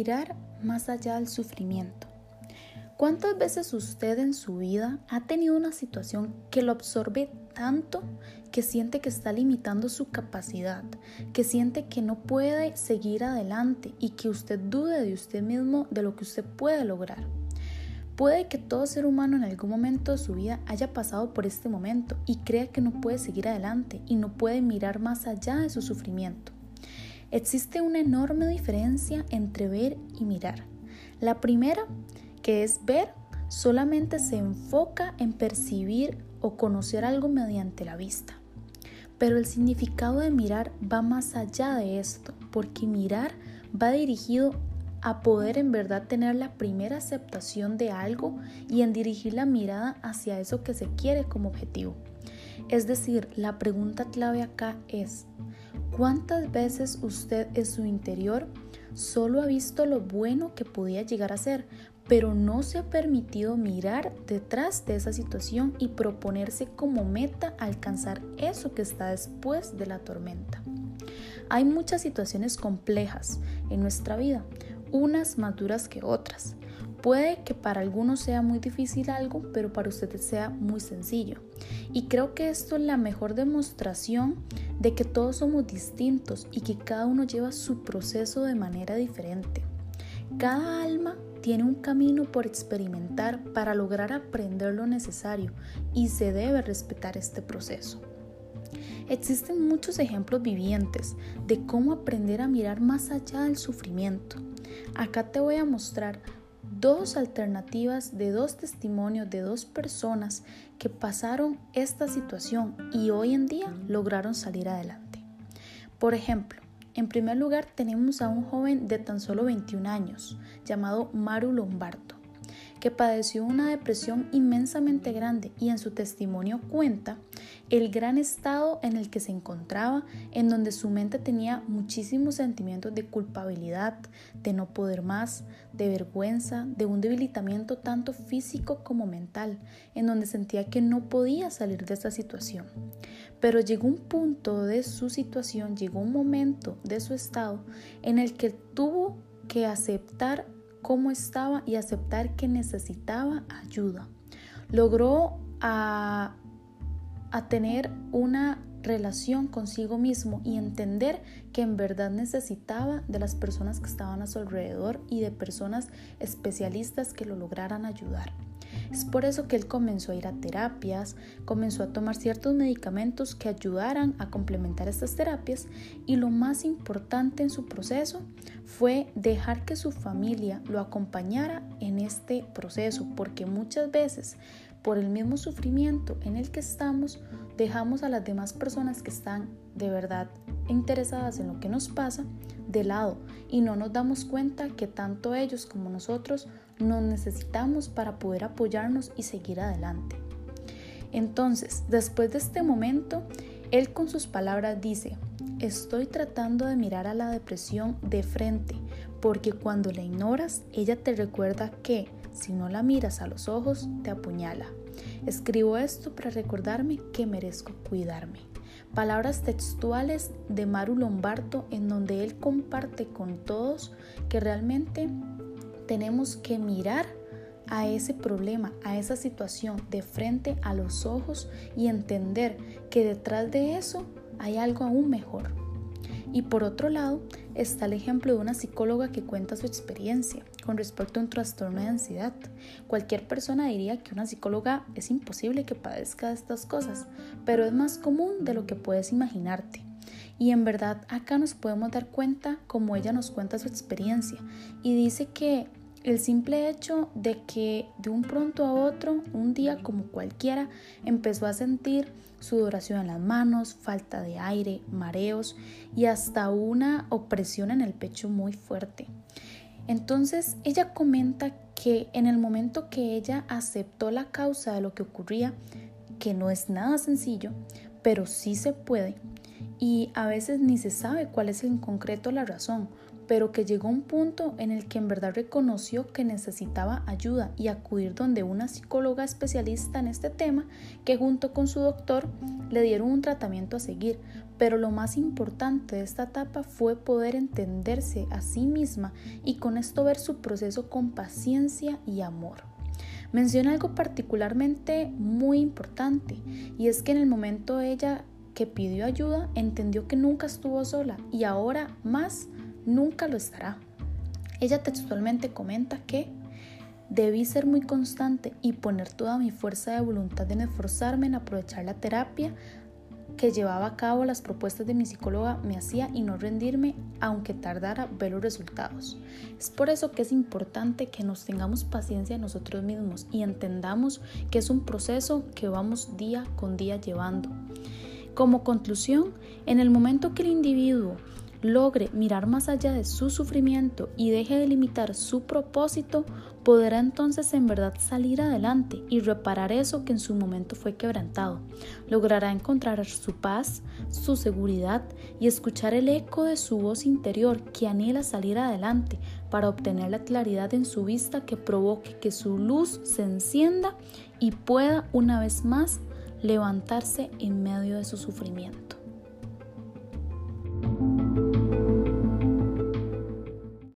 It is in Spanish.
Mirar más allá del sufrimiento. ¿Cuántas veces usted en su vida ha tenido una situación que lo absorbe tanto que siente que está limitando su capacidad, que siente que no puede seguir adelante y que usted dude de usted mismo de lo que usted puede lograr? Puede que todo ser humano en algún momento de su vida haya pasado por este momento y crea que no puede seguir adelante y no puede mirar más allá de su sufrimiento. Existe una enorme diferencia entre ver y mirar. La primera, que es ver, solamente se enfoca en percibir o conocer algo mediante la vista. Pero el significado de mirar va más allá de esto, porque mirar va dirigido a poder en verdad tener la primera aceptación de algo y en dirigir la mirada hacia eso que se quiere como objetivo. Es decir, la pregunta clave acá es, ¿cuántas veces usted en su interior solo ha visto lo bueno que podía llegar a ser, pero no se ha permitido mirar detrás de esa situación y proponerse como meta alcanzar eso que está después de la tormenta? Hay muchas situaciones complejas en nuestra vida, unas más duras que otras. Puede que para algunos sea muy difícil algo, pero para ustedes sea muy sencillo. Y creo que esto es la mejor demostración de que todos somos distintos y que cada uno lleva su proceso de manera diferente. Cada alma tiene un camino por experimentar para lograr aprender lo necesario y se debe respetar este proceso. Existen muchos ejemplos vivientes de cómo aprender a mirar más allá del sufrimiento. Acá te voy a mostrar dos alternativas de dos testimonios de dos personas que pasaron esta situación y hoy en día lograron salir adelante. Por ejemplo, en primer lugar tenemos a un joven de tan solo 21 años llamado Maru Lombardo que padeció una depresión inmensamente grande y en su testimonio cuenta el gran estado en el que se encontraba, en donde su mente tenía muchísimos sentimientos de culpabilidad, de no poder más, de vergüenza, de un debilitamiento tanto físico como mental, en donde sentía que no podía salir de esta situación. Pero llegó un punto de su situación, llegó un momento de su estado en el que tuvo que aceptar cómo estaba y aceptar que necesitaba ayuda. Logró a, a tener una relación consigo mismo y entender que en verdad necesitaba de las personas que estaban a su alrededor y de personas especialistas que lo lograran ayudar. Es por eso que él comenzó a ir a terapias, comenzó a tomar ciertos medicamentos que ayudaran a complementar estas terapias y lo más importante en su proceso fue dejar que su familia lo acompañara en este proceso, porque muchas veces por el mismo sufrimiento en el que estamos, dejamos a las demás personas que están de verdad interesadas en lo que nos pasa de lado y no nos damos cuenta que tanto ellos como nosotros nos necesitamos para poder apoyarnos y seguir adelante. Entonces, después de este momento, él con sus palabras dice, estoy tratando de mirar a la depresión de frente, porque cuando la ignoras, ella te recuerda que si no la miras a los ojos, te apuñala. Escribo esto para recordarme que merezco cuidarme. Palabras textuales de Maru Lombardo en donde él comparte con todos que realmente tenemos que mirar a ese problema, a esa situación de frente a los ojos y entender que detrás de eso hay algo aún mejor. Y por otro lado está el ejemplo de una psicóloga que cuenta su experiencia con respecto a un trastorno de ansiedad. Cualquier persona diría que una psicóloga es imposible que padezca de estas cosas, pero es más común de lo que puedes imaginarte. Y en verdad acá nos podemos dar cuenta como ella nos cuenta su experiencia y dice que el simple hecho de que de un pronto a otro, un día como cualquiera, empezó a sentir sudoración en las manos, falta de aire, mareos y hasta una opresión en el pecho muy fuerte. Entonces ella comenta que en el momento que ella aceptó la causa de lo que ocurría, que no es nada sencillo, pero sí se puede, y a veces ni se sabe cuál es en concreto la razón, pero que llegó un punto en el que en verdad reconoció que necesitaba ayuda y acudir donde una psicóloga especialista en este tema que junto con su doctor le dieron un tratamiento a seguir pero lo más importante de esta etapa fue poder entenderse a sí misma y con esto ver su proceso con paciencia y amor. Menciona algo particularmente muy importante y es que en el momento ella que pidió ayuda entendió que nunca estuvo sola y ahora más nunca lo estará. Ella textualmente comenta que debí ser muy constante y poner toda mi fuerza de voluntad en esforzarme en aprovechar la terapia que llevaba a cabo las propuestas de mi psicóloga me hacía y no rendirme aunque tardara ver los resultados. Es por eso que es importante que nos tengamos paciencia nosotros mismos y entendamos que es un proceso que vamos día con día llevando. Como conclusión, en el momento que el individuo logre mirar más allá de su sufrimiento y deje de limitar su propósito, podrá entonces en verdad salir adelante y reparar eso que en su momento fue quebrantado. Logrará encontrar su paz, su seguridad y escuchar el eco de su voz interior que anhela salir adelante para obtener la claridad en su vista que provoque que su luz se encienda y pueda una vez más levantarse en medio de su sufrimiento.